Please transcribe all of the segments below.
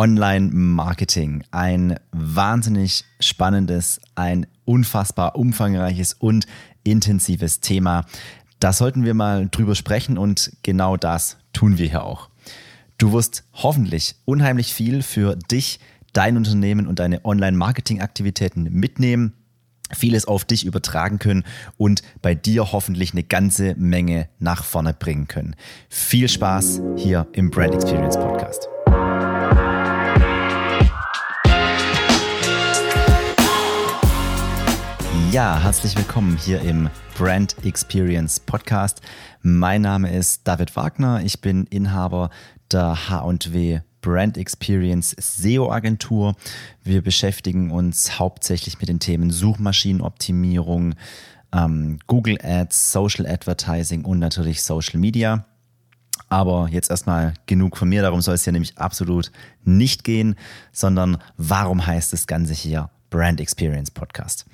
Online-Marketing. Ein wahnsinnig spannendes, ein unfassbar umfangreiches und intensives Thema. Da sollten wir mal drüber sprechen und genau das tun wir hier auch. Du wirst hoffentlich unheimlich viel für dich, dein Unternehmen und deine Online-Marketing-Aktivitäten mitnehmen vieles auf dich übertragen können und bei dir hoffentlich eine ganze Menge nach vorne bringen können. Viel Spaß hier im Brand Experience Podcast. Ja, herzlich willkommen hier im Brand Experience Podcast. Mein Name ist David Wagner. Ich bin Inhaber der H&W Brand Experience SEO Agentur. Wir beschäftigen uns hauptsächlich mit den Themen Suchmaschinenoptimierung, ähm, Google Ads, Social Advertising und natürlich Social Media. Aber jetzt erstmal genug von mir, darum soll es ja nämlich absolut nicht gehen, sondern warum heißt das Ganze hier Brand Experience Podcast?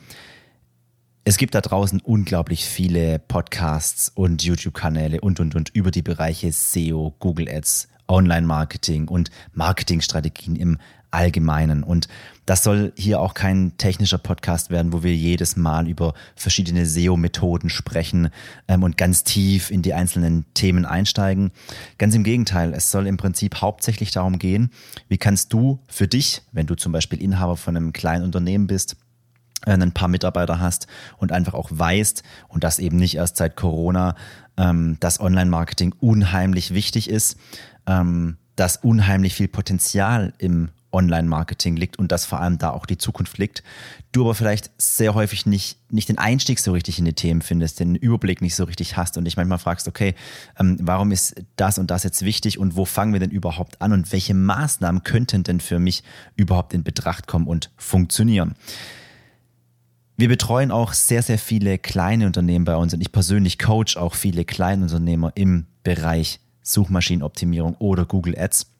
Es gibt da draußen unglaublich viele Podcasts und YouTube-Kanäle und, und, und über die Bereiche SEO, Google Ads, Online-Marketing und Marketingstrategien im Allgemeinen. Und das soll hier auch kein technischer Podcast werden, wo wir jedes Mal über verschiedene SEO-Methoden sprechen ähm, und ganz tief in die einzelnen Themen einsteigen. Ganz im Gegenteil, es soll im Prinzip hauptsächlich darum gehen, wie kannst du für dich, wenn du zum Beispiel Inhaber von einem kleinen Unternehmen bist, ein paar Mitarbeiter hast und einfach auch weißt, und das eben nicht erst seit Corona, ähm, dass Online-Marketing unheimlich wichtig ist, ähm, dass unheimlich viel Potenzial im Online-Marketing liegt und dass vor allem da auch die Zukunft liegt. Du aber vielleicht sehr häufig nicht, nicht den Einstieg so richtig in die Themen findest, den Überblick nicht so richtig hast und dich manchmal fragst, okay, ähm, warum ist das und das jetzt wichtig und wo fangen wir denn überhaupt an und welche Maßnahmen könnten denn für mich überhaupt in Betracht kommen und funktionieren? Wir betreuen auch sehr, sehr viele kleine Unternehmen bei uns und ich persönlich coach auch viele Kleinunternehmer im Bereich Suchmaschinenoptimierung oder Google Ads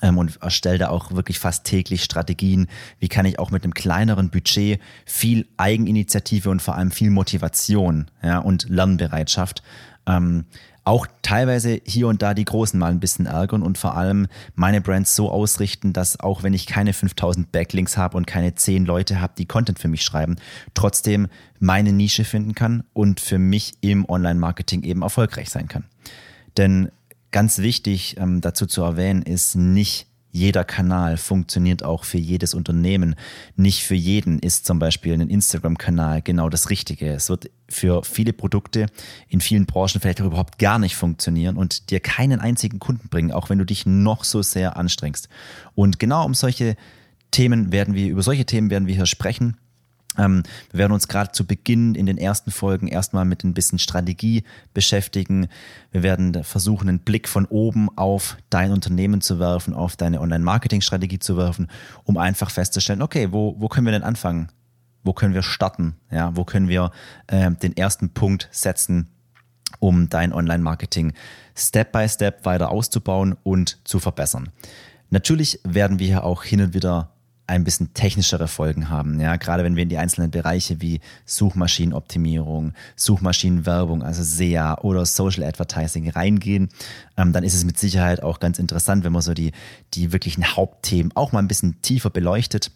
ähm, und erstelle da auch wirklich fast täglich Strategien. Wie kann ich auch mit einem kleineren Budget viel Eigeninitiative und vor allem viel Motivation ja, und Lernbereitschaft ähm, auch teilweise hier und da die Großen mal ein bisschen ärgern und vor allem meine Brands so ausrichten, dass auch wenn ich keine 5000 Backlinks habe und keine 10 Leute habe, die Content für mich schreiben, trotzdem meine Nische finden kann und für mich im Online-Marketing eben erfolgreich sein kann. Denn ganz wichtig ähm, dazu zu erwähnen ist nicht jeder Kanal funktioniert auch für jedes Unternehmen. Nicht für jeden ist zum Beispiel ein Instagram-Kanal genau das Richtige. Es wird für viele Produkte in vielen Branchen vielleicht auch überhaupt gar nicht funktionieren und dir keinen einzigen Kunden bringen, auch wenn du dich noch so sehr anstrengst. Und genau um solche Themen werden wir, über solche Themen werden wir hier sprechen. Ähm, wir werden uns gerade zu Beginn in den ersten Folgen erstmal mit ein bisschen Strategie beschäftigen. Wir werden versuchen, einen Blick von oben auf dein Unternehmen zu werfen, auf deine Online-Marketing-Strategie zu werfen, um einfach festzustellen, okay, wo, wo können wir denn anfangen? Wo können wir starten? Ja, wo können wir äh, den ersten Punkt setzen, um dein Online-Marketing Step by Step weiter auszubauen und zu verbessern? Natürlich werden wir hier auch hin und wieder ein bisschen technischere Folgen haben. Ja, gerade wenn wir in die einzelnen Bereiche wie Suchmaschinenoptimierung, Suchmaschinenwerbung, also SEA oder Social Advertising reingehen, ähm, dann ist es mit Sicherheit auch ganz interessant, wenn man so die, die wirklichen Hauptthemen auch mal ein bisschen tiefer beleuchtet.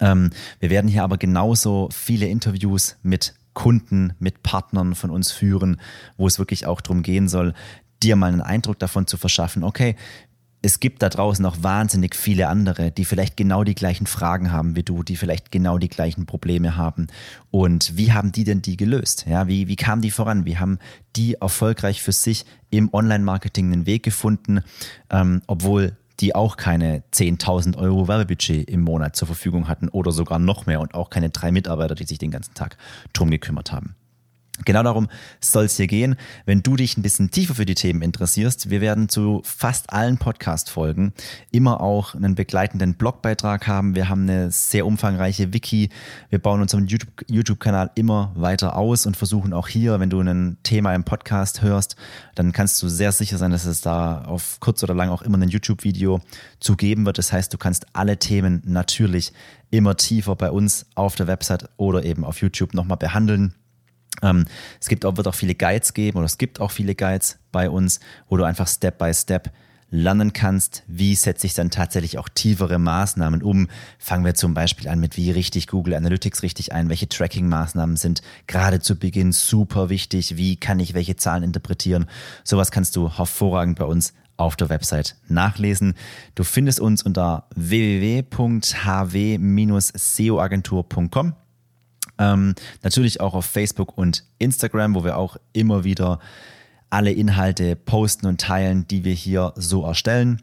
Ähm, wir werden hier aber genauso viele Interviews mit Kunden, mit Partnern von uns führen, wo es wirklich auch darum gehen soll, dir mal einen Eindruck davon zu verschaffen, okay, es gibt da draußen noch wahnsinnig viele andere, die vielleicht genau die gleichen Fragen haben wie du, die vielleicht genau die gleichen Probleme haben. Und wie haben die denn die gelöst? Ja, wie, wie kamen die voran? Wie haben die erfolgreich für sich im Online-Marketing einen Weg gefunden, ähm, obwohl die auch keine 10.000 Euro Werbebudget im Monat zur Verfügung hatten oder sogar noch mehr und auch keine drei Mitarbeiter, die sich den ganzen Tag drum gekümmert haben. Genau darum soll es hier gehen. Wenn du dich ein bisschen tiefer für die Themen interessierst, wir werden zu fast allen Podcast-Folgen immer auch einen begleitenden Blogbeitrag haben. Wir haben eine sehr umfangreiche Wiki. Wir bauen unseren YouTube-Kanal immer weiter aus und versuchen auch hier, wenn du ein Thema im Podcast hörst, dann kannst du sehr sicher sein, dass es da auf kurz oder lang auch immer ein YouTube-Video zu geben wird. Das heißt, du kannst alle Themen natürlich immer tiefer bei uns auf der Website oder eben auf YouTube nochmal behandeln. Ähm, es gibt auch, wird auch viele Guides geben oder es gibt auch viele Guides bei uns, wo du einfach Step by Step lernen kannst, wie setze ich dann tatsächlich auch tiefere Maßnahmen um. Fangen wir zum Beispiel an mit, wie richtig Google Analytics richtig ein, welche Tracking-Maßnahmen sind gerade zu Beginn super wichtig, wie kann ich welche Zahlen interpretieren. Sowas kannst du hervorragend bei uns auf der Website nachlesen. Du findest uns unter www.hw-seoagentur.com. Ähm, natürlich auch auf Facebook und Instagram, wo wir auch immer wieder alle Inhalte posten und teilen, die wir hier so erstellen.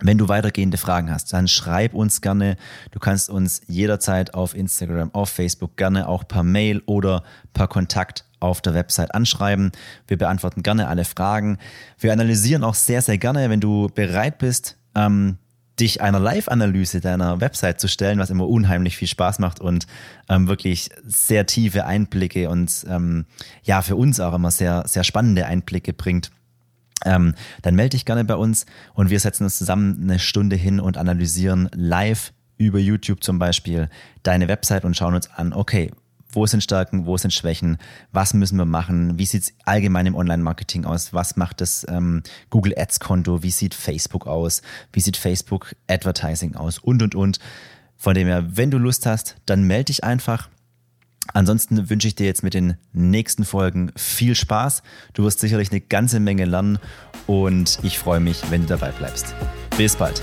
Wenn du weitergehende Fragen hast, dann schreib uns gerne. Du kannst uns jederzeit auf Instagram, auf Facebook, gerne auch per Mail oder per Kontakt auf der Website anschreiben. Wir beantworten gerne alle Fragen. Wir analysieren auch sehr, sehr gerne, wenn du bereit bist, ähm, dich einer Live-Analyse deiner Website zu stellen, was immer unheimlich viel Spaß macht und ähm, wirklich sehr tiefe Einblicke und ähm, ja, für uns auch immer sehr, sehr spannende Einblicke bringt. Ähm, dann melde dich gerne bei uns und wir setzen uns zusammen eine Stunde hin und analysieren live über YouTube zum Beispiel deine Website und schauen uns an, okay, wo sind Stärken, wo sind Schwächen, was müssen wir machen, wie sieht es allgemein im Online-Marketing aus, was macht das ähm, Google Ads-Konto, wie sieht Facebook aus, wie sieht Facebook Advertising aus und, und, und. Von dem her, wenn du Lust hast, dann melde dich einfach. Ansonsten wünsche ich dir jetzt mit den nächsten Folgen viel Spaß. Du wirst sicherlich eine ganze Menge lernen und ich freue mich, wenn du dabei bleibst. Bis bald.